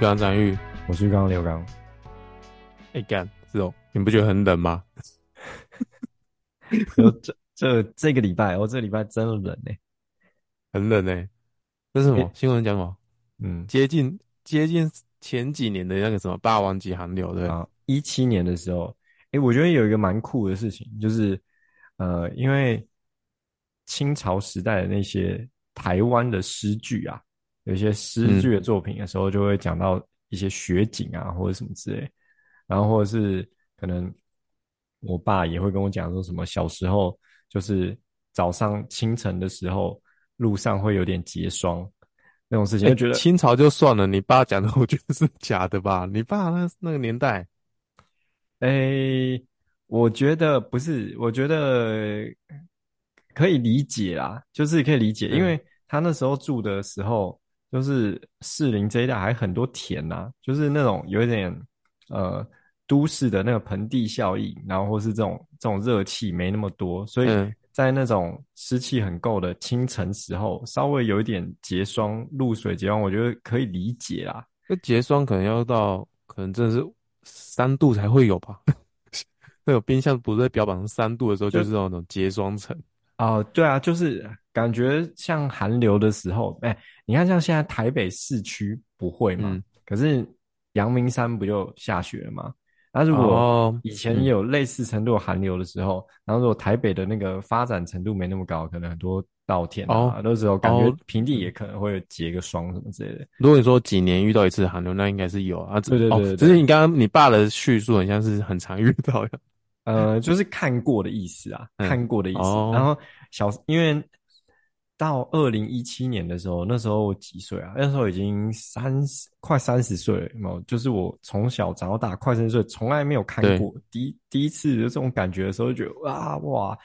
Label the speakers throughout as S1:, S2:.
S1: 我
S2: 是浴缸张玉，
S1: 我是浴缸刘刚。
S2: 哎干，是哦，你不觉得很冷吗？
S1: 这这这个礼拜，我、哦、这个礼拜真的冷呢，
S2: 很冷呢。这是什么、欸、新闻讲什么？
S1: 嗯，
S2: 接近接近前几年的那个什么霸王级寒流，对啊？
S1: 一七年的时候，哎、欸，我觉得有一个蛮酷的事情，就是呃，因为清朝时代的那些。台湾的诗句啊，有一些诗句的作品的时候，就会讲到一些雪景啊，或者什么之类。然后或者是可能我爸也会跟我讲说，什么小时候就是早上清晨的时候，路上会有点结霜那种事情。就觉得、
S2: 欸、清朝就算了，你爸讲的我觉得是假的吧？你爸那那个年代，
S1: 哎、欸，我觉得不是，我觉得。可以理解啦，就是可以理解，因为他那时候住的时候，就是士林这一带还很多田呐、啊，就是那种有一点呃都市的那个盆地效应，然后或是这种这种热气没那么多，所以在那种湿气很够的清晨时候，稍微有一点结霜、露水结霜，我觉得可以理解啦。
S2: 那结霜可能要到可能真的是三度才会有吧？那个冰箱不是在标榜上三度的时候，就是那种结霜层。
S1: 哦、呃，对啊，就是感觉像寒流的时候，哎、欸，你看像现在台北市区不会嘛，嗯、可是阳明山不就下雪了吗？那如果以前也有类似程度的寒流的时候，哦嗯、然后如果台北的那个发展程度没那么高，可能很多稻田啊，那、哦、时候感觉平地也可能会结个霜什么之类的。
S2: 如果你说几年遇到一次寒流，那应该是有啊。
S1: 对对对，对，
S2: 只是你刚刚你爸的叙述，很像是很常遇到的。
S1: 呃，就是看过的意思啊，嗯、看过的意思。哦、然后小，因为到二零一七年的时候，那时候我几岁啊？那时候已经三十，快三十岁了。嘛？就是我从小长到大，快三十岁，从来没有看过。第一第一次有这种感觉的时候，就觉得哇哇。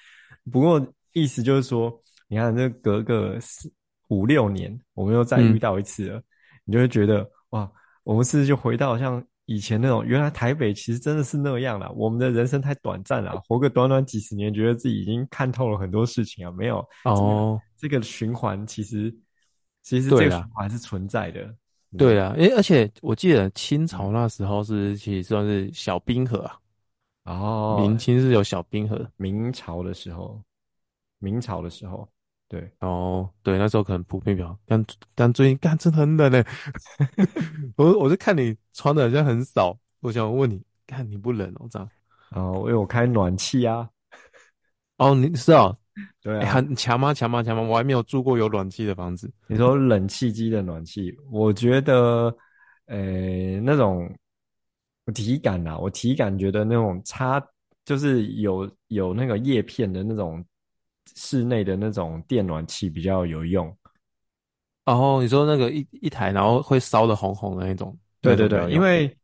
S1: 不过意思就是说，你看，这隔个四五六年，我们又再遇到一次了，嗯、你就会觉得哇，我们是不是就回到像。以前那种，原来台北其实真的是那样啦。我们的人生太短暂了，活个短短几十年，觉得自己已经看透了很多事情啊。没有哦，这个循环其实其实这个循环是存在的。
S2: 对啊，诶，而且我记得清朝那时候是其实算是小冰河啊。哦，明清是有小冰河，
S1: 明朝的时候，明朝的时候。对
S2: 哦，对，那时候可能普遍比较，但但最近干真的很冷嘞。我我就看你穿的好像很少，我想问你，看你不冷哦这样？
S1: 哦，因为我开暖气啊。
S2: 哦，你是哦？
S1: 对啊，
S2: 欸、很强吗？强吗？强吗？我还没有住过有暖气的房子。
S1: 你说冷气机的暖气，我觉得，呃、欸，那种体感呐，我体感觉得那种差，就是有有那个叶片的那种。室内的那种电暖气比较有用，
S2: 然后你说那个一一台，然后会烧的红红的那种，
S1: 对对对，因为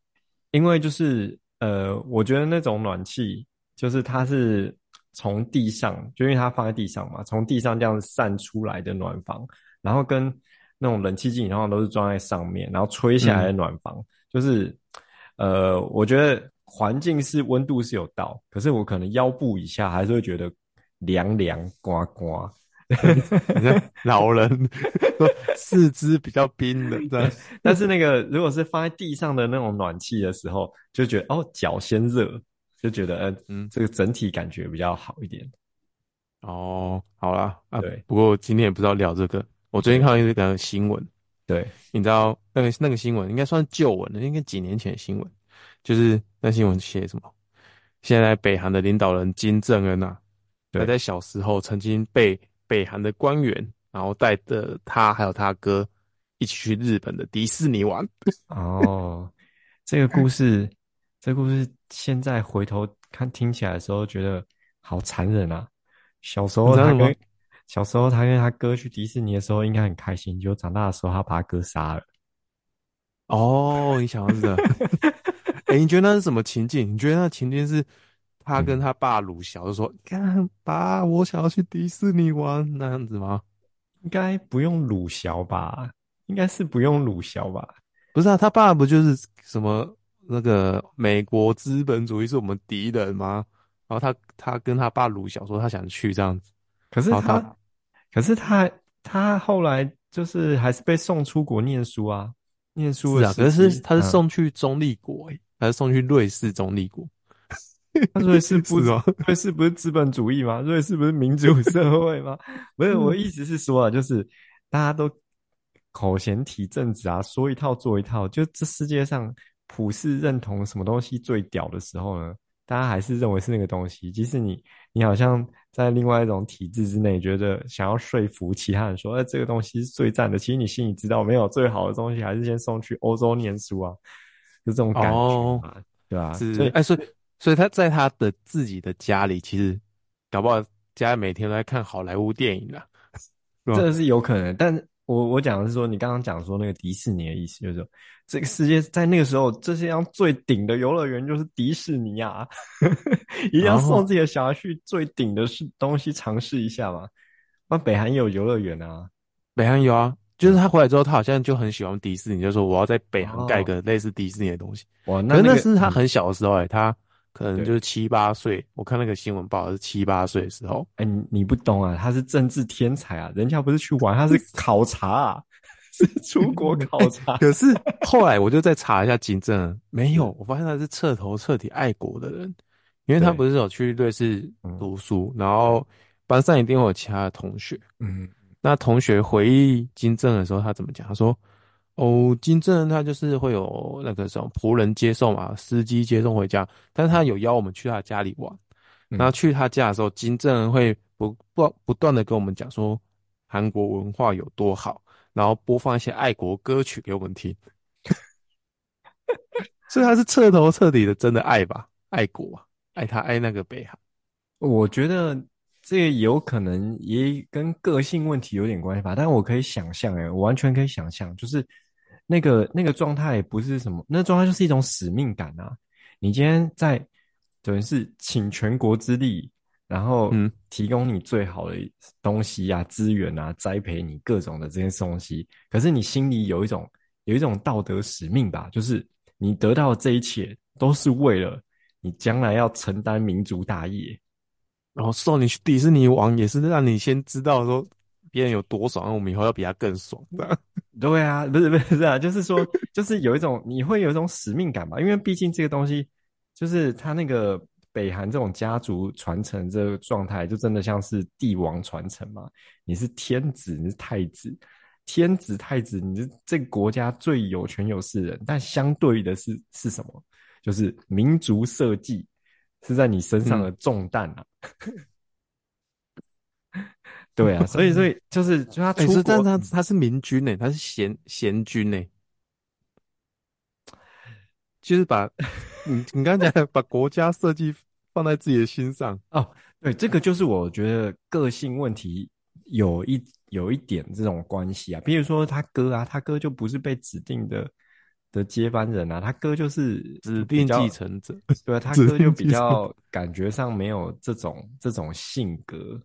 S1: 因为就是呃，我觉得那种暖气就是它是从地上，就因为它放在地上嘛，从地上这样散出来的暖房，然后跟那种冷气机，然后都是装在上面，然后吹下来的暖房，嗯、就是呃，我觉得环境是温度是有到，可是我可能腰部以下还是会觉得。凉凉呱呱，
S2: 你看老人四肢比较冰冷，对。
S1: 但是那个如果是放在地上的那种暖气的时候，就觉得哦，脚先热，就觉得嗯嗯，这个整体感觉比较好一点。
S2: 哦，好啦，啊，
S1: 对。
S2: 不过今天也不知道聊这个，我最近看到一个新闻，
S1: 对，
S2: 你知道那个那个新闻应该算旧闻了，应该几年前的新闻，就是那新闻写什么？现在北韩的领导人金正恩啊。他在小时候曾经被北韩的官员，然后带着他还有他哥一起去日本的迪士尼玩。
S1: 哦，这个故事，这个故事现在回头看听起来的时候，觉得好残忍啊！小时候他跟小时候他跟他哥去迪士尼的时候，应该很开心。结果长大的时候，他把他哥杀了。
S2: 哦，你想到是的？哎、欸，你觉得那是什么情境？你觉得那情境是？他跟他爸鲁小就说：“看爸，我想要去迪士尼玩，那样子吗？
S1: 应该不用鲁小吧？应该是不用鲁小吧？
S2: 不是啊，他爸不就是什么那个美国资本主义是我们敌人吗？然后他他跟他爸鲁小说他想去这样子，
S1: 可是他，他可是他他后来就是还是被送出国念书啊，念书
S2: 是啊，可是他是送去中立国还、嗯、是送去瑞士中立国？
S1: 瑞士不是吗？瑞士不是资本主义吗？瑞士不是民主社会吗？不是，我意思是说啊，就是大家都口嫌体正直啊，说一套做一套。就这世界上普世认同什么东西最屌的时候呢，大家还是认为是那个东西。即使你你好像在另外一种体制之内，觉得想要说服其他人说，哎、欸，这个东西是最赞的。其实你心里知道，没有最好的东西，还是先送去欧洲念书啊，就这种感觉嘛，哦、对吧、啊？
S2: 所以，哎，所以。所以他在他的自己的家里，其实搞不好家里每天都在看好莱坞电影啦，
S1: 这个是有可能。但我我讲的是说，你刚刚讲说那个迪士尼的意思，就是说这个世界在那个时候，这世界上最顶的游乐园就是迪士尼啊，一定要送自己的小孩去最顶的是东西尝试一下嘛。那北韩也有游乐园啊，
S2: 北韩有啊，就是他回来之后，他好像就很喜欢迪士尼，就说我要在北韩盖个类似迪士尼的东西。哇，那那是他很小的时候哎、欸，他。可能就是七八岁，我看那个新闻报的是七八岁的时候。
S1: 哎、欸，你你不懂啊，他是政治天才啊，人家不是去玩，他是考察啊，是出国 考察。
S2: 可是后来我就再查一下金正恩，没有，我发现他是彻头彻底爱国的人，因为他不是有去瑞士读书，然后班上一定会有其他的同学。嗯，那同学回忆金正恩的时候，他怎么讲？他说。哦，金正恩他就是会有那个什么仆人接送嘛，司机接送回家，但是他有邀我们去他家里玩。然后去他家的时候，金正恩会不不不断的跟我们讲说韩国文化有多好，然后播放一些爱国歌曲给我们听。所以他是彻头彻底的真的爱吧，爱国啊，爱他爱那个北韩。
S1: 我觉得这个有可能也跟个性问题有点关系吧，但我可以想象，诶，我完全可以想象，就是。那个那个状态不是什么，那状态就是一种使命感啊！你今天在等于是倾全国之力，然后提供你最好的东西啊、资源啊，栽培你各种的这些东西。可是你心里有一种有一种道德使命吧，就是你得到的这一切都是为了你将来要承担民族大业。
S2: 然后送你去迪士尼玩，也是让你先知道说。别人有多爽，我们以后要比他更爽的。
S1: 对啊，不是不是啊，就是说，就是有一种你会有一种使命感吧，因为毕竟这个东西，就是他那个北韩这种家族传承这个状态，就真的像是帝王传承嘛。你是天子，你是太子，天子太子，你是这个国家最有权有势人，但相对的是是什么？就是民族社稷是在你身上的重担啊。嗯 对啊，所以所以就是就他出国，
S2: 但他他是明君呢，他是贤贤君呢，就是把你你刚才讲把国家设计放在自己的心上。
S1: 哦，对，这个就是我觉得个性问题有一有一点这种关系啊，比如说他哥啊，他哥就不是被指定的的接班人啊，他哥就是
S2: 指定继承者，
S1: 对啊，他哥就比较感觉上没有这种这种性格。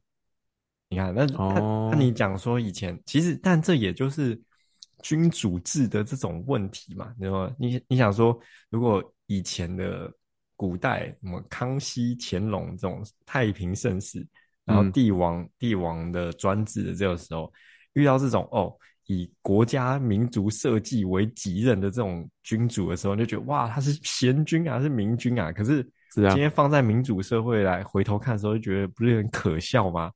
S1: 你看，那那那你讲说以前其实，但这也就是君主制的这种问题嘛，你说？你你想说，如果以前的古代什么康熙、乾隆这种太平盛世，然后帝王、嗯、帝王的专制的这个时候，遇到这种哦，以国家民族社稷为己任的这种君主的时候，你就觉得哇，他是贤君啊，是明君啊。可是今天放在民主社会来回头看的时候，就觉得不是很可笑吗？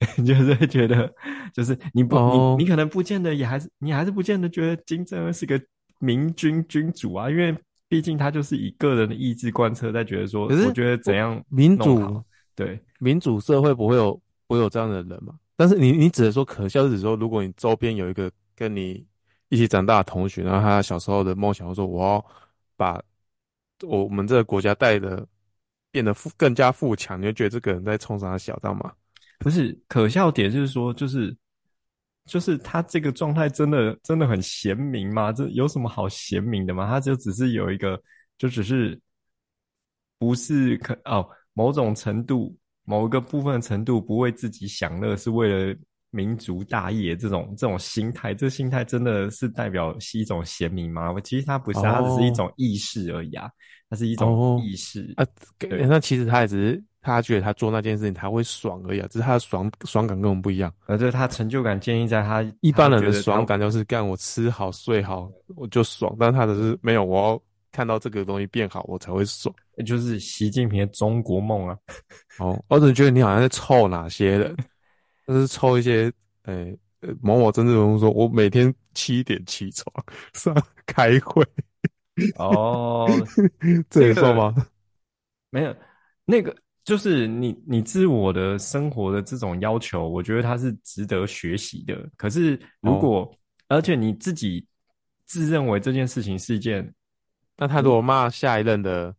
S1: 就是会觉得，就是你不，oh. 你你可能不见得也还是你还是不见得觉得金正恩是个明君君主啊，因为毕竟他就是以个人的意志贯彻，在觉得说，可是我觉得怎样
S2: 民主
S1: 对
S2: 民主社会不会有不会有这样的人嘛？但是你你只能说可笑，是指说如果你周边有一个跟你一起长大的同学，然后他小时候的梦想说，我要把我们这个国家带的变得富更加富强，你就觉得这个人在冲啥小，知道吗？
S1: 不是可笑点，就是说，就是就是他这个状态真的真的很贤明吗？这有什么好贤明的吗？他就只是有一个，就只是不是可哦，某种程度某一个部分程度不为自己享乐，是为了民族大业这种这种心态，这心态真的是代表是一种贤明吗？其实他不是，他只是一种意识而已啊，它是一种意识、
S2: 哦、啊。那其实他也只是他觉得他做那件事情他会爽而已啊，只是他的爽爽感跟我们不一样。
S1: 而对他成就感建立在他
S2: 一般人的爽感就是干我吃好睡好我就爽，但他的是没有，我要看到这个东西变好我才会爽，
S1: 就是习近平的中国梦啊。
S2: 哦，我只觉得你好像在臭哪些人，就是臭一些，呃、欸，某某政治人物说，我每天七点起床上开会。
S1: 哦，
S2: 这也算吗？
S1: 没有，那个。就是你，你自我的生活的这种要求，我觉得它是值得学习的。可是，如果、哦、而且你自己自认为这件事情是一件，
S2: 那他如果骂下一任的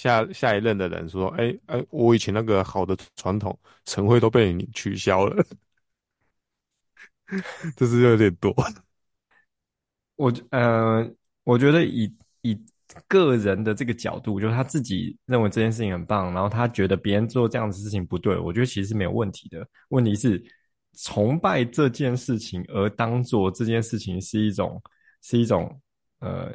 S2: 下下一任的人说：“哎、欸、哎、我以前那个好的传统晨会都被你取消了。”这是有点多。
S1: 我呃，我觉得以以。个人的这个角度，就是他自己认为这件事情很棒，然后他觉得别人做这样的事情不对，我觉得其实是没有问题的。问题是崇拜这件事情，而当做这件事情是一种是一种呃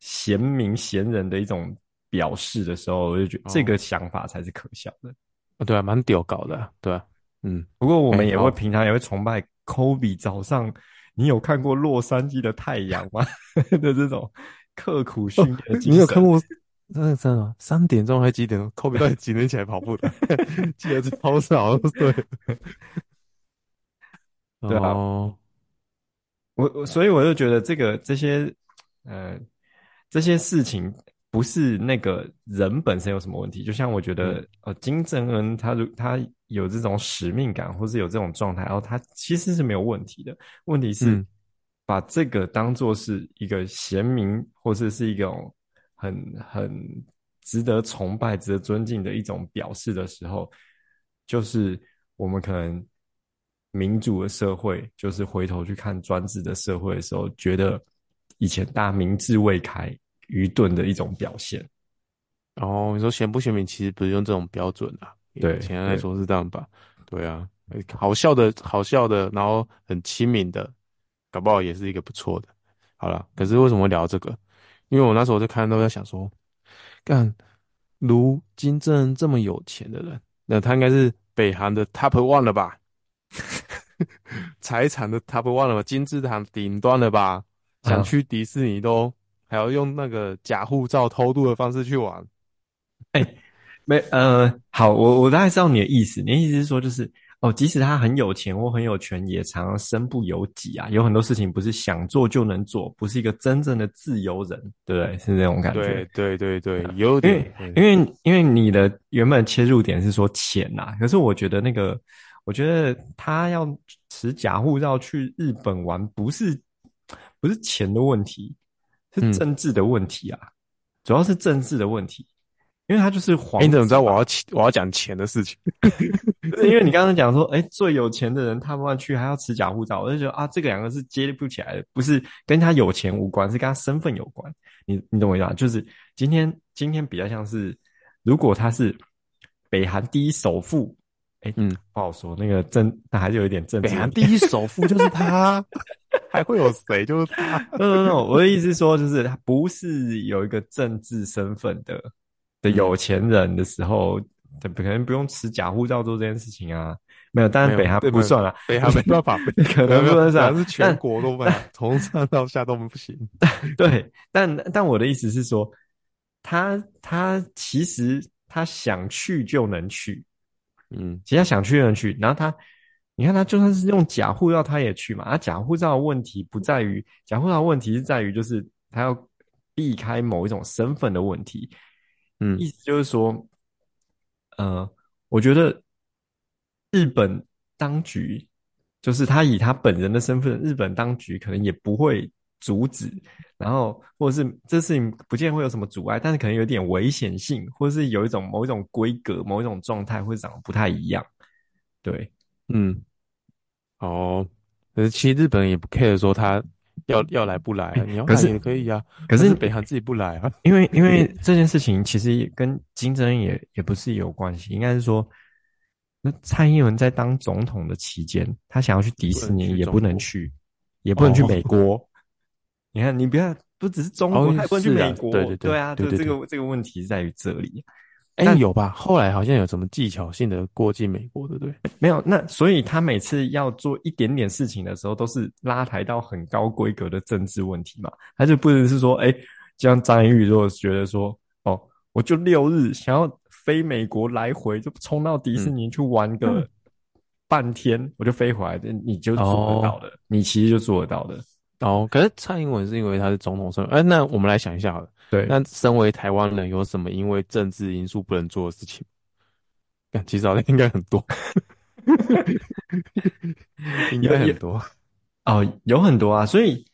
S1: 贤明贤人的一种表示的时候，我就觉得这个想法才是可笑的。
S2: 哦、对啊，蛮屌搞的，对啊，嗯。
S1: 不过我们也会平常也会崇拜 Kobe 早上，你有看过洛杉矶的太阳吗？的这种。刻苦训练、哦，
S2: 你有看过？真的真的，三点钟还几点钟？科比到底几点起来跑步的？记得是超少，对。
S1: 对啊，我我所以我就觉得这个这些呃这些事情不是那个人本身有什么问题，就像我觉得、嗯、呃金正恩他如他有这种使命感，或是有这种状态，然后他其实是没有问题的。问题是。嗯把这个当做是一个贤明，或者是一种很很值得崇拜、值得尊敬的一种表示的时候，就是我们可能民主的社会，就是回头去看专制的社会的时候，觉得以前大家民智未开、愚钝的一种表现。
S2: 哦，你说贤不贤明，其实不是用这种标准啊。对，简单来说是这样吧。对啊，好笑的，好笑的，然后很亲民的。搞不好也是一个不错的。好了，可是为什么聊这个？因为我那时候就看到在想说，干如金正恩这么有钱的人，那他应该是北韩的 top one 了吧？财产的 top one 了吧？金字塔顶端了吧？想去迪士尼都还要用那个假护照偷渡的方式去玩。
S1: 哎、欸，没呃，好，我我大概知道你的意思。你的意思是说就是。哦，即使他很有钱或很有权，也常常身不由己啊。有很多事情不是想做就能做，不是一个真正的自由人，对不对？是这种感觉。
S2: 对对对对，有点。
S1: 因为因为因为你的原本切入点是说钱呐、啊，可是我觉得那个，我觉得他要持假护照去日本玩，不是不是钱的问题，是政治的问题啊，嗯、主要是政治的问题。因为他就是黄、
S2: 欸，你怎么知道我要我要讲钱的事情？
S1: 因为你刚刚讲说，哎、欸，最有钱的人他不去还要持假护照，我就觉得啊，这个两个是接不起来的，不是跟他有钱无关，是跟他身份有关。你你懂我意思吗？就是今天今天比较像是，如果他是北韩第一首富，哎、欸，嗯，不好说，那个政那还是有一点政治。
S2: 北韩第一首富就是他，还会有谁？就是他？
S1: 不不不，我的意思是说，就是他不是有一个政治身份的。的有钱人的时候，可能不用持假护照做这件事情啊。没有，当然北韩不算了，
S2: 北韩没办法，
S1: 可能不能算，
S2: 是全国都不行，从上到下都不行。
S1: 对，但但我的意思是说，他他其实他想去就能去，嗯，其实他想去就能去。然后他，你看他就算是用假护照，他也去嘛。啊假护照的问题不在于假护照的问题，是在于就是他要避开某一种身份的问题。嗯，意思就是说，呃，我觉得日本当局就是他以他本人的身份，日本当局可能也不会阻止，然后或者是这事情不见会有什么阻碍，但是可能有点危险性，或者是有一种某一种规格、某一种状态会长得不太一样。对，
S2: 嗯，哦，可是其实日本人也不 care 说他。要要来不来、啊？你要来也可以啊。可是北韩自己不来啊。
S1: 因为因 为这件事情其实也跟金正恩也也不是有关系，应该是说，那蔡英文在当总统的期间，他想要去迪士尼也不能去，也不能去美国。哦、你看，你不要不只是中不能去美国。对对对，对啊，对对这个这个问题是在于这里。
S2: 哎、欸，有吧？后来好像有什么技巧性的过境美国，对不对？
S1: 没有。那所以他每次要做一点点事情的时候，都是拉抬到很高规格的政治问题嘛。他就不能是说，哎、欸，像张玉如果觉得说，哦，我就六日想要飞美国来回，就冲到迪士尼去玩个半天，嗯、我就飞回来，你就做得到的，哦、你其实就做得到的。
S2: 哦，可是蔡英文是因为他是总统身份，哎，那我们来想一下好了。
S1: 对，
S2: 那身为台湾人，有什么因为政治因素不能做的事情？其实好像应该很多，应该很多
S1: 哦，有很多啊。所以，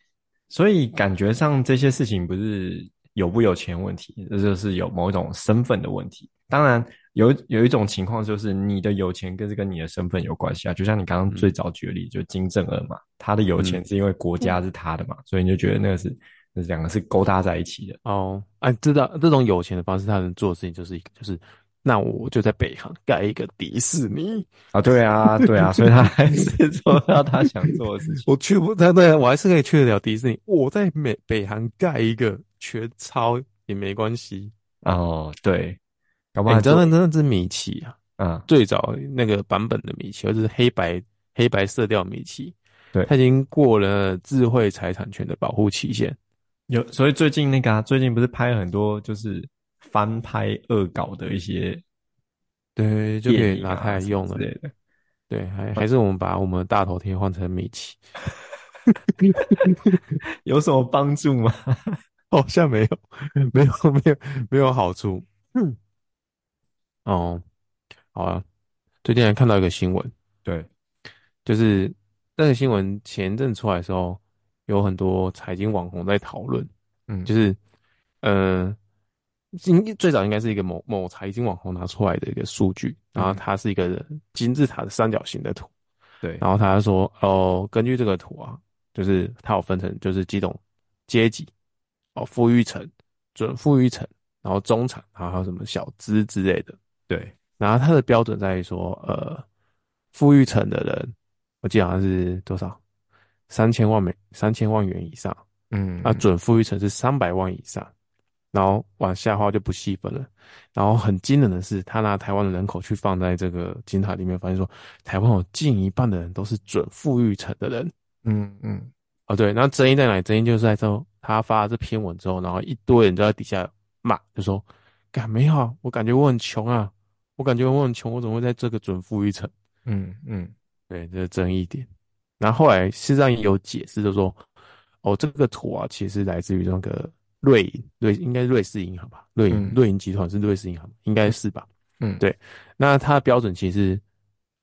S1: 所以感觉上这些事情不是有不有钱问题，这就是有某一种身份的问题。当然，有有一种情况就是你的有钱跟这跟你的身份有关系啊。就像你刚刚最早举例子，就金正恩嘛，他的有钱是因为国家是他的嘛，所以你就觉得那个是。这两个是勾搭在一起的
S2: 哦，哎，知道这种有钱的方式，他能做的事情就是一个，就是那我就在北航盖一个迪士尼
S1: 啊，对啊，对啊，所以他还是 做到他想做的事情。
S2: 我去不，他对我还是可以去得了迪士尼。我在美北航盖一个全超也没关系
S1: 哦，对，搞不
S2: 好、欸、真的真的是米奇啊，
S1: 嗯，
S2: 最早那个版本的米奇，而、就是黑白黑白色调米奇，
S1: 对，
S2: 他已经过了智慧财产权的保护期限。
S1: 有，所以最近那个啊，最近不是拍很多就是翻拍恶搞的一些，
S2: 对，就可以拿它来用了。对对，还 还是我们把我们的大头贴换成米奇，
S1: 有什么帮助吗？
S2: 好像没有，没有，没有，没有好处。嗯，哦，好啊，最近还看到一个新闻，
S1: 对，
S2: 就是那个新闻前阵出来的时候。有很多财经网红在讨论，嗯，就是，呃，应最早应该是一个某某财经网红拿出来的一个数据，然后它是一个金字塔的三角形的图，
S1: 对，
S2: 然后他说，哦，根据这个图啊，就是它有分成就是几种阶级，哦，富裕层、准富裕层，然后中产，然后还有什么小资之类的，
S1: 对，
S2: 然后它的标准在于说，呃，富裕层的人，我记得好像是多少？三千万美三千万元以上，嗯，那准富裕层是三百万以上，然后往下的话就不细分了。然后很惊人的是，他拿台湾的人口去放在这个金塔里面，发现说台湾有近一半的人都是准富裕层的人。
S1: 嗯嗯，
S2: 哦对，那争议在哪里？争议就是在说他发了这篇文之后，然后一堆人就在底下骂，就说：“干没有啊，我感觉我很穷啊，我感觉我很穷，我怎么会在这个准富裕层？”
S1: 嗯嗯，
S2: 对，这是争议点。然后后来事实上也有解释，就说，哦，这个图啊，其实来自于那个瑞银，瑞应该是瑞士银行吧？瑞银，瑞银集团是瑞士银行，应该是吧？嗯，对。那它的标准其实，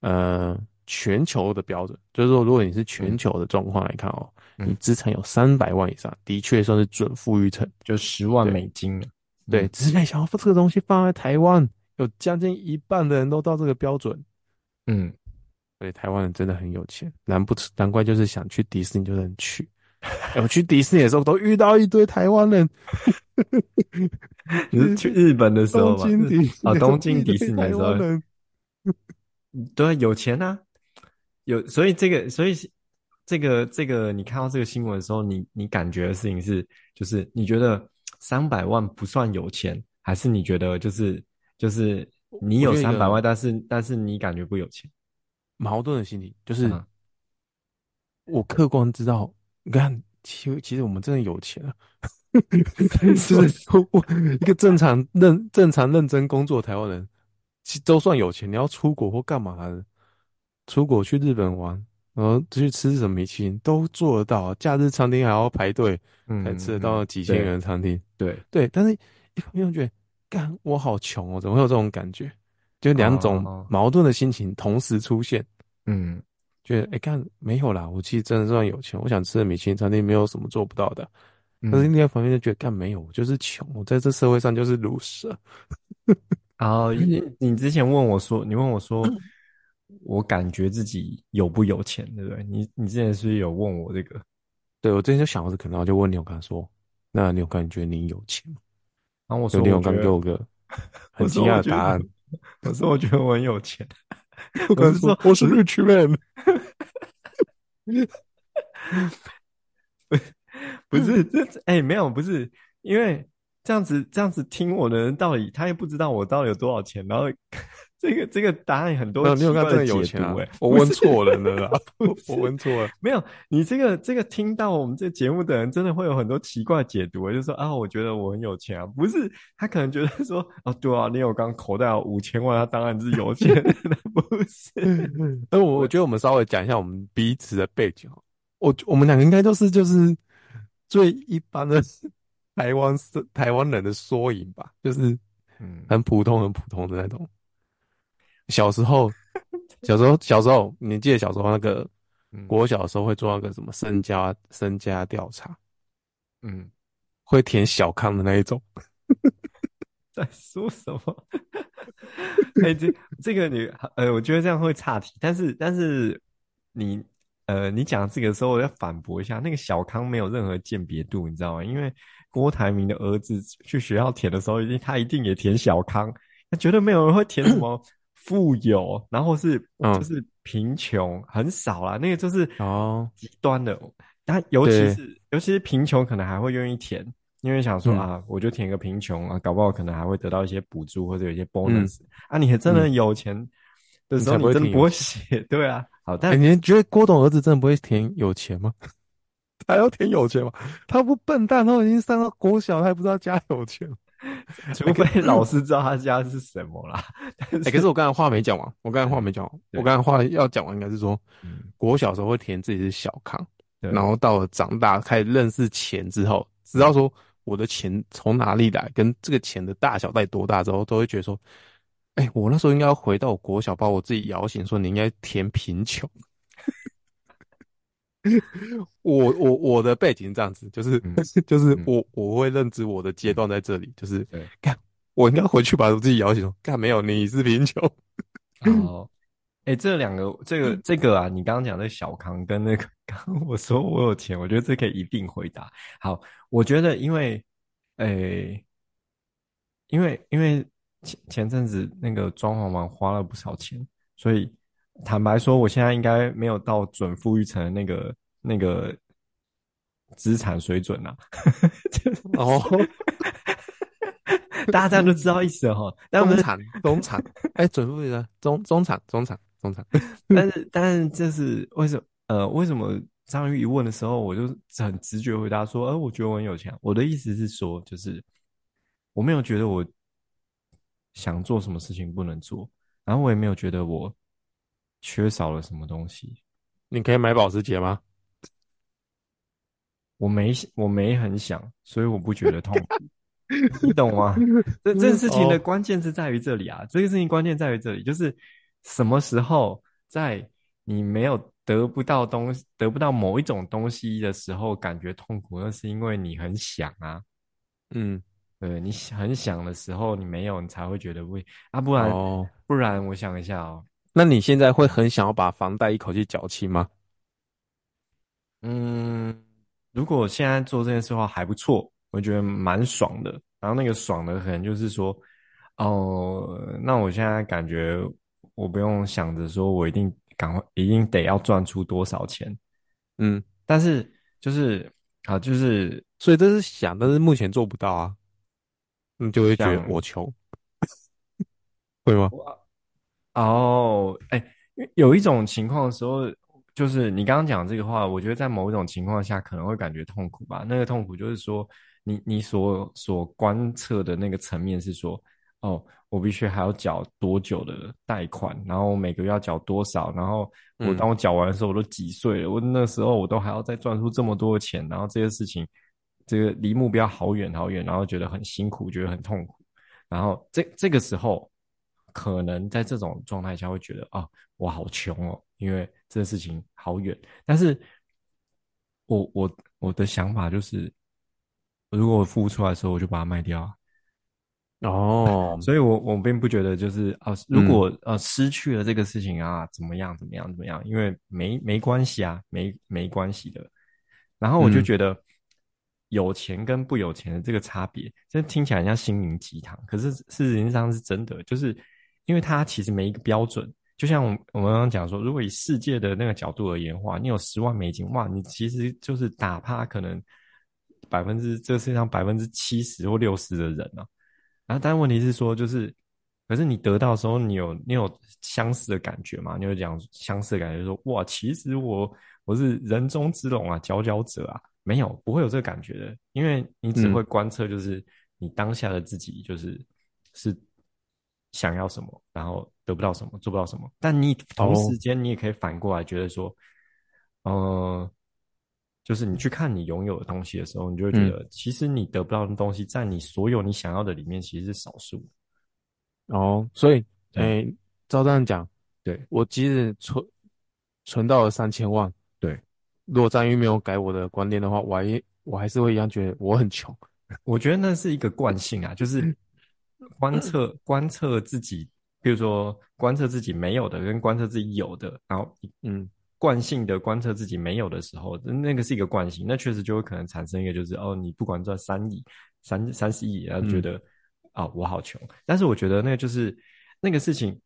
S2: 呃，全球的标准，就是说，如果你是全球的状况来看哦，你资产有三百万以上，的确算是准富裕层，
S1: 就十万美金。
S2: 对，只是没想到这个东西放在台湾，有将近一半的人都到这个标准。嗯。所以台湾人真的很有钱，难不难怪就是想去迪士尼就能去。我去迪士尼的时候都遇到一堆台湾人。
S1: 你是去日本的时候
S2: 吗？
S1: 啊，东京迪士尼的时候。对，有钱啊，有。所以这个，所以这个，这个，你看到这个新闻的时候，你你感觉的事情是，就是你觉得三百万不算有钱，还是你觉得就是就是你有三百万，但是但是你感觉不有钱？
S2: 矛盾的心理就是，我客观知道，你看，其实其实我们真的有钱啊，就是我一个正常认正常认真工作的台湾人，其实都算有钱。你要出国或干嘛的，出国去日本玩，然后去吃什么米其林都做得到，假日餐厅还要排队才吃得到几千元的餐厅。
S1: 对
S2: 对，但是一方面觉得，干我好穷哦，怎么会有这种感觉？就两种矛盾的心情同时出现，
S1: 嗯，
S2: 觉得哎，干没有啦，我其实真的算有钱，我想吃的米其林餐厅没有什么做不到的，但是另外一方面就觉得干没有，我就是穷，我在这社会上就是 loser。
S1: 然后你你之前问我说，你问我说，我感觉自己有不有钱，对不对？你你之前是不是有问我这个？
S2: 对，我之前就想可能，我就问刘刚说，那你有感觉得你有钱吗？
S1: 然后我说
S2: 刘刚给我个 很惊讶的答案。
S1: 可是我觉得我很有钱，
S2: 我是说我是 rich man，
S1: 不是这哎、欸、没有不是因为这样子这样子听我的人到底他也不知道我到底有多少钱，然后。这个这个答案很多你有看真的有钱啊？
S2: 我问错人了啦，我问错了。
S1: 没有，你这个这个听到我们这节目的人，真的会有很多奇怪解读，就是说啊，我觉得我很有钱啊，不是他可能觉得说，哦，对啊，你有刚口袋有五千万，他当然是有钱，不是？
S2: 那我我觉得我们稍微讲一下我们彼此的背景，我我们两个应该都是就是最一般的台湾是台湾人的缩影吧，就是嗯，很普通很普通的那种。小时候，小时候，小时候，你记得小时候那个国小的时候会做那个什么身家身家调查，嗯，会填小康的那一种。
S1: 在说什么？哎、欸，这这个你呃，我觉得这样会岔题。但是但是你呃，你讲这个时候我要反驳一下，那个小康没有任何鉴别度，你知道吗？因为郭台铭的儿子去学校填的时候，一定他一定也填小康，他绝对没有人会填什么。富有，然后是就是贫穷，嗯、很少啦。那个就是哦极端的，哦、但尤其是尤其是贫穷，可能还会愿意填，因为想说、嗯、啊，我就填个贫穷啊，搞不好可能还会得到一些补助或者有一些 bonus、嗯、啊。你真的有钱的时候，你真的不会写，对啊。好，但、欸、
S2: 你觉得郭董儿子真的不会填有钱吗？他要填有钱吗？他不笨蛋，他已经上到国小，他还不知道家有钱。
S1: 除非老师知道他家是什么啦。
S2: 哎、欸，可是我刚才话没讲完，我刚才话没讲完，我刚才话要讲完，应该是说，嗯、国小时候会填自己是小康，然后到了长大开始认识钱之后，知道说我的钱从哪里来，跟这个钱的大小在多大之后，都会觉得说，哎、欸，我那时候应该要回到我国小，把我自己摇醒，说你应该填贫穷。我我我的背景是这样子，就是、嗯、就是我我会认知我的阶段在这里，就是干，我应该回去把我自己摇醒，干没有，你是贫穷。
S1: 哦，哎、欸，这两个这个这个啊，你刚刚讲的小康跟那个 刚我说我有钱，我觉得这可以一并回答。好，我觉得因为，诶、欸，因为因为前前阵子那个装潢完花了不少钱，所以。坦白说，我现在应该没有到准富裕层那个那个资产水准呐。哦，大家这样都知道意思了哈。但我们
S2: 中产，中产，哎，准富裕的中中产，中产，中产。
S1: 但是，但是，这是为什么？呃，为什么张玉一问的时候，我就很直觉回答说，呃，我觉得我很有钱。我的意思是说，就是我没有觉得我想做什么事情不能做，然后我也没有觉得我。缺少了什么东西？
S2: 你可以买保时捷吗？
S1: 我没，我没很想，所以我不觉得痛苦。你懂吗？这这事情的关键是在于这里啊！这个事情关键在于这里，就是什么时候在你没有得不到东西、得不到某一种东西的时候感觉痛苦，那是因为你很想啊。嗯，对，你很想的时候，你没有，你才会觉得不啊，不然，哦、不然，我想一下哦。
S2: 那你现在会很想要把房贷一口气缴清吗？
S1: 嗯，如果现在做这件事的话还不错，我觉得蛮爽的。然后那个爽的可能就是说，哦，那我现在感觉我不用想着说我一定赶快一定得要赚出多少钱，嗯，但是就是啊，就是
S2: 所以这是想，但是目前做不到啊，你就会觉得我穷，会吗？
S1: 哦，哎、欸，有一种情况的时候，就是你刚刚讲这个话，我觉得在某一种情况下可能会感觉痛苦吧。那个痛苦就是说，你你所所观测的那个层面是说，哦，我必须还要缴多久的贷款，然后我每个月要缴多少，然后我当我缴完的时候，我都几岁了？嗯、我那时候我都还要再赚出这么多的钱，然后这些事情，这个离目标好远好远，然后觉得很辛苦，觉得很痛苦，然后这这个时候。可能在这种状态下会觉得啊，我好穷哦，因为这个事情好远。但是我我我的想法就是，如果我付不出来的时候，我就把它卖掉。哦，所以我我并不觉得就是啊，如果呃失去了这个事情啊，怎么样怎么样怎么样？因为没没关系啊，没没关系的。然后我就觉得。嗯有钱跟不有钱的这个差别，这听起来像心灵鸡汤，可是事实上是真的，就是因为它其实没一个标准。就像我们刚刚讲说，如果以世界的那个角度而言的话，你有十万美金，哇，你其实就是打趴可能百分之这个世界上百分之七十或六十的人啊。然后，但问题是说，就是，可是你得到的时候，你有你有相似的感觉吗？你有讲相似的感觉说，说哇，其实我我是人中之龙啊，佼佼者啊，没有，不会有这个感觉的，因为你只会观测，就是你当下的自己，就是、嗯、是想要什么，然后得不到什么，做不到什么。但你同时间，你也可以反过来觉得说，哦、呃。就是你去看你拥有的东西的时候，你就会觉得，其实你得不到的东西，在你所有你想要的里面，其实是少数。
S2: 哦，所以，哎，照这样讲，
S1: 对，
S2: 我即使存存到了三千万，
S1: 对，
S2: 如果张玉没有改我的观念的话，我还我还是会一样觉得我很穷。
S1: 我觉得那是一个惯性啊，就是观测观测自己，比如说观测自己没有的，跟观测自己有的，然后，嗯。惯性的观测自己没有的时候，那个是一个惯性，那确实就会可能产生一个，就是哦，你不管赚三亿、三三十亿，然后觉得啊、嗯哦，我好穷。但是我觉得那个就是那个事情，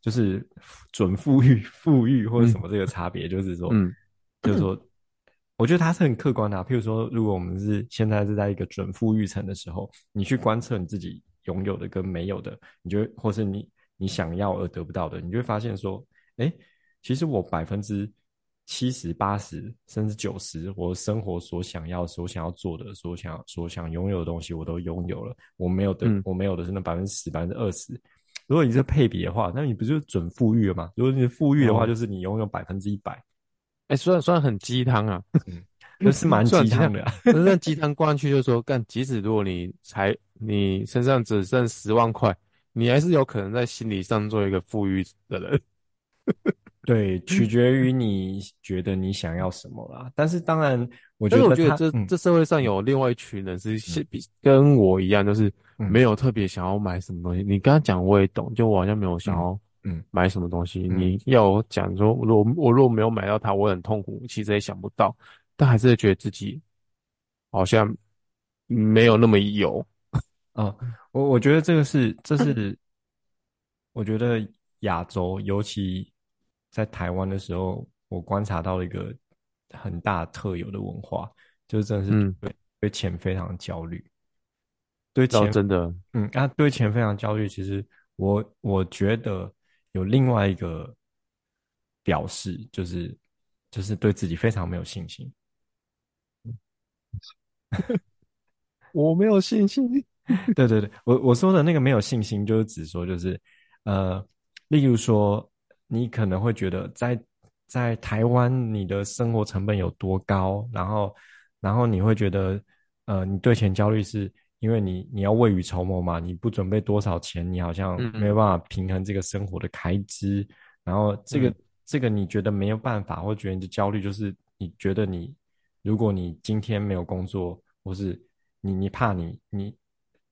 S1: 就是准富裕、富裕或者什么这个差别，就是说，嗯、就是说，我觉得它是很客观的、啊。譬如说，如果我们是现在是在一个准富裕层的时候，你去观测你自己拥有的跟没有的，你就或是你你想要而得不到的，你就会发现说，哎。其实我百分之七十、八十，甚至九十，我生活所想要、所想要做的、所想、所想拥有的东西，我都拥有了。我没有的，嗯、我没有的是那百分之十、百分之二十。如果你是配比的话，那你不就准富裕了吗？如果你是富裕的话，就是你拥有百分之一百。
S2: 哎、欸，虽然虽然很鸡汤啊，
S1: 嗯，那是蛮 鸡汤的、啊。
S2: 但是那鸡汤灌上去，就是说，干，即使如果你才你身上只剩十万块，你还是有可能在心理上做一个富裕的人。
S1: 对，取决于你觉得你想要什么啦。但是当然，我觉得，
S2: 我觉得这、嗯、这社会上有另外一群人是比跟我一样，就是没有特别想要买什么东西。嗯、你刚刚讲我也懂，就我好像没有想要嗯买什么东西。嗯、你要我讲说，如果我如果没有买到它，我很痛苦，其实也想不到，但还是觉得自己好像没有那么有。
S1: 啊、嗯，我我觉得这个是，这是我觉得亚洲尤其。在台湾的时候，我观察到了一个很大特有的文化，就是真的是对对钱非常焦虑，嗯、对钱
S2: 真的，
S1: 嗯啊，对钱非常焦虑。其实我我觉得有另外一个表示，就是就是对自己非常没有信心。
S2: 我没有信心。
S1: 对对对，我我说的那个没有信心，就是指说，就是呃，例如说。你可能会觉得在在台湾你的生活成本有多高，然后然后你会觉得呃你对钱焦虑是因为你你要未雨绸缪嘛，你不准备多少钱，你好像没有办法平衡这个生活的开支，嗯、然后这个、嗯、这个你觉得没有办法，或觉得你的焦虑就是你觉得你如果你今天没有工作，或是你你怕你你。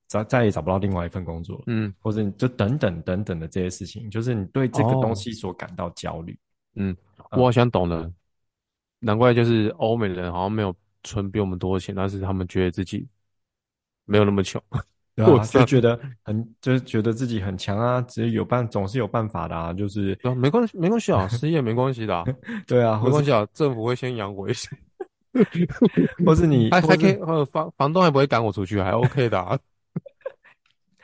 S1: 再再也找不到另外一份工作，嗯，或者你就等等等等的这些事情，就是你对这个东西所感到焦虑，
S2: 嗯，我好像懂了，嗯、难怪就是欧美人好像没有存比我们多钱，但是他们觉得自己没有那么穷，
S1: 对啊，就觉得很就是觉得自己很强啊，只是有办总是有办法的啊，就是。
S2: 啊，没关系没关系啊，失业没关系的、啊，
S1: 对啊，
S2: 没关系啊，政府会先养我一下，
S1: 或是你
S2: 还还可以，房房东还不会赶我出去，还 OK 的、啊。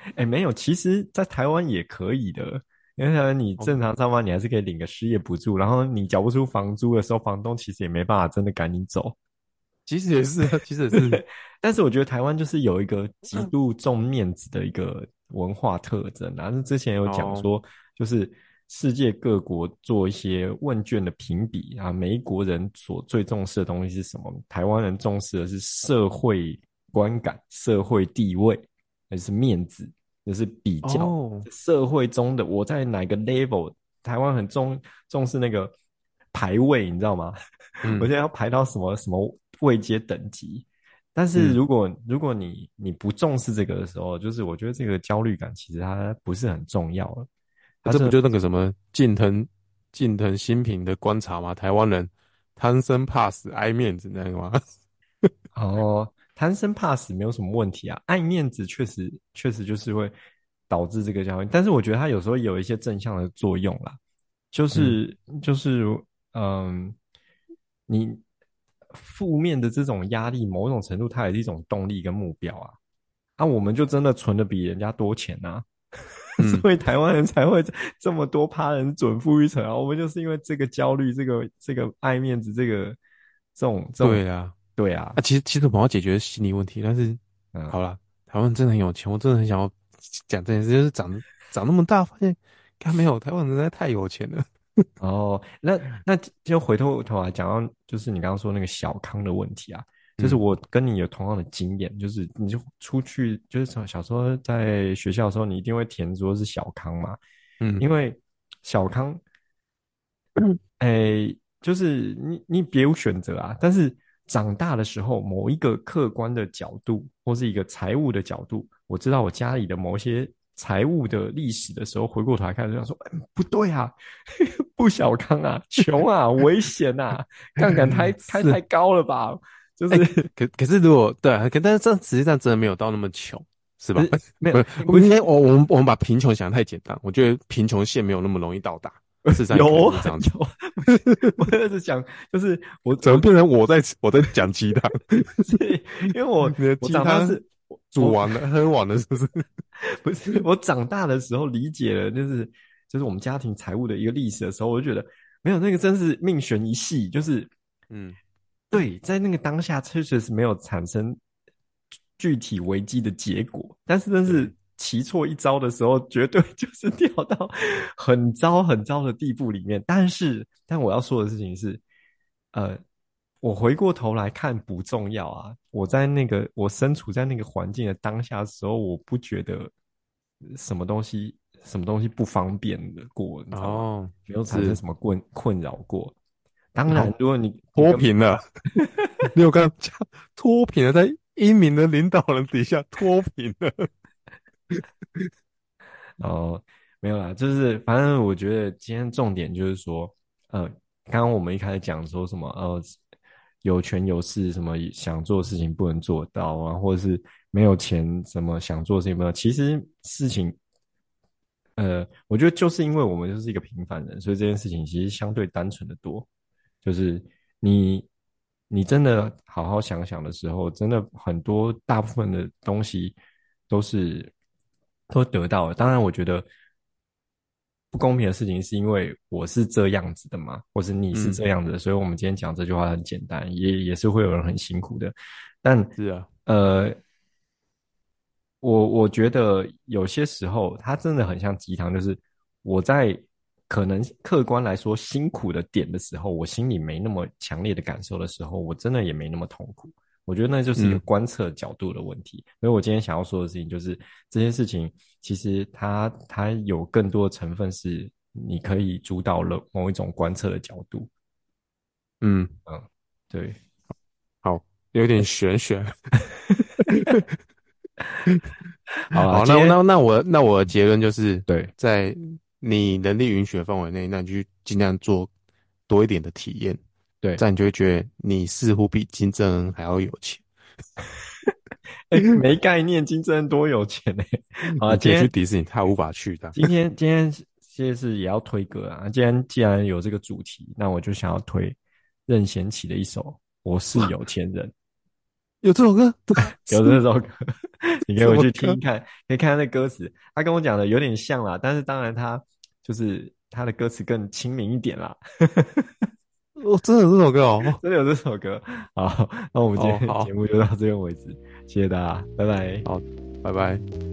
S1: 哎、欸，没有，其实，在台湾也可以的，因为台湾你正常上班，你还是可以领个失业补助，然后你缴不出房租的时候，房东其实也没办法真的赶你走。
S2: 其实也是，其实也是，
S1: 但是我觉得台湾就是有一个极度重面子的一个文化特征。然后之前有讲说，就是世界各国做一些问卷的评比啊，每一国人所最重视的东西是什么？台湾人重视的是社会观感、社会地位。还是面子，就是比较、oh. 社会中的我在哪个 level。台湾很重重视那个排位，你知道吗？嗯、我现在要排到什么什么位阶等级。但是如果、嗯、如果你你不重视这个的时候，就是我觉得这个焦虑感其实它不是很重要了。
S2: 这不就那个什么近藤近藤新平的观察吗？台湾人贪生怕死爱面子那个吗？
S1: 哦。贪生怕死没有什么问题啊，爱面子确实确实就是会导致这个焦虑，但是我觉得它有时候有一些正向的作用啦，就是、嗯、就是嗯，你负面的这种压力，某种程度它也是一种动力跟目标啊。那、啊、我们就真的存的比人家多钱啊，嗯、所以台湾人才会这么多趴人准富裕层啊。我们就是因为这个焦虑，这个这个爱面子，这个这种这种
S2: 对啊，
S1: 对啊。
S2: 啊，其实其实我们要解决心理问题，但是、嗯、好了，台湾真的很有钱，我真的很想要讲这件事，就是长长那么大，发现看没有，台湾人实在太有钱了。
S1: 哦，那那就回头头来讲到，就是你刚刚说那个小康的问题啊。就是我跟你有同样的经验，就是你就出去，就是从小时候在学校的时候，你一定会填说是小康嘛，嗯，因为小康，哎、欸，就是你你别无选择啊。但是长大的时候，某一个客观的角度，或是一个财务的角度，我知道我家里的某些财务的历史的时候，回过头来看，就想说，欸、不对啊，不小康啊，穷啊，危险啊，杠杆太 太太高了吧。就是，欸、
S2: 可可是如果对，可但是这实际上真的没有到那么穷，是吧？没有，我今天我我们我们把贫穷想得太简单，我觉得贫穷线没有那么容易到达。是这样
S1: 有
S2: 这样
S1: 有，我就是讲，就是我
S2: 怎么变成我在我在讲鸡汤？
S1: 是因为我
S2: 你的鸡汤是煮完了喝完了，是不是？
S1: 不是，我长大的时候理解了，就是就是我们家庭财务的一个历史的时候，我就觉得没有那个真是命悬一系，就是嗯。对，在那个当下确实是没有产生具体危机的结果，但是但是骑错一招的时候，绝对就是掉到很糟很糟的地步里面。但是，但我要说的事情是，呃，我回过头来看不重要啊。我在那个我身处在那个环境的当下的时候，我不觉得什么东西什么东西不方便的过，你知道吗？哦，没有产生什么困困扰过。当然，如果你
S2: 脱贫了，你有刚刚讲脱贫了，在英明的领导人底下脱贫了。
S1: 哦，没有啦，就是反正我觉得今天重点就是说，呃，刚刚我们一开始讲说什么，呃，有权有势，什么想做事情不能做到啊，或者是没有钱，什么想做事情没有。其实事情，呃，我觉得就是因为我们就是一个平凡人，所以这件事情其实相对单纯的多。就是你，你真的好好想想的时候，真的很多大部分的东西都是都得到了。当然，我觉得不公平的事情是因为我是这样子的嘛，或是你是这样子的，嗯、所以我们今天讲这句话很简单，也也是会有人很辛苦的。但
S2: 是啊，
S1: 呃，我我觉得有些时候它真的很像鸡汤，就是我在。可能客观来说辛苦的点的时候，我心里没那么强烈的感受的时候，我真的也没那么痛苦。我觉得那就是一个观测角度的问题。嗯、所以我今天想要说的事情就是，这件事情其实它它有更多的成分是你可以主导了某一种观测的角度。
S2: 嗯
S1: 嗯，对，
S2: 好，有点玄学。好，
S1: 好，
S2: 那那那我那我的结论就是，
S1: 对，
S2: 在。你能力允许的范围内，那你就尽量做多一点的体验，
S1: 对，
S2: 这样你就会觉得你似乎比金正恩还要有钱。
S1: 哎、欸，没概念，金正恩多有钱 呢、欸？好，今天
S2: 去迪士尼，他无法去的。
S1: 今天今天其实是也要推歌啊。既然既然有这个主题，那我就想要推任贤齐的一首《我是有钱人》。
S2: 有这首歌？
S1: 有这首歌，你可以回去听一看，可以看他的歌词。他跟我讲的有点像啦，但是当然他就是他的歌词更亲民一点啦。
S2: 哦，真的有这首歌哦，
S1: 真的有这首歌。好，那我们今天节目就到这边为止，谢谢大家，拜拜。
S2: 好，拜拜。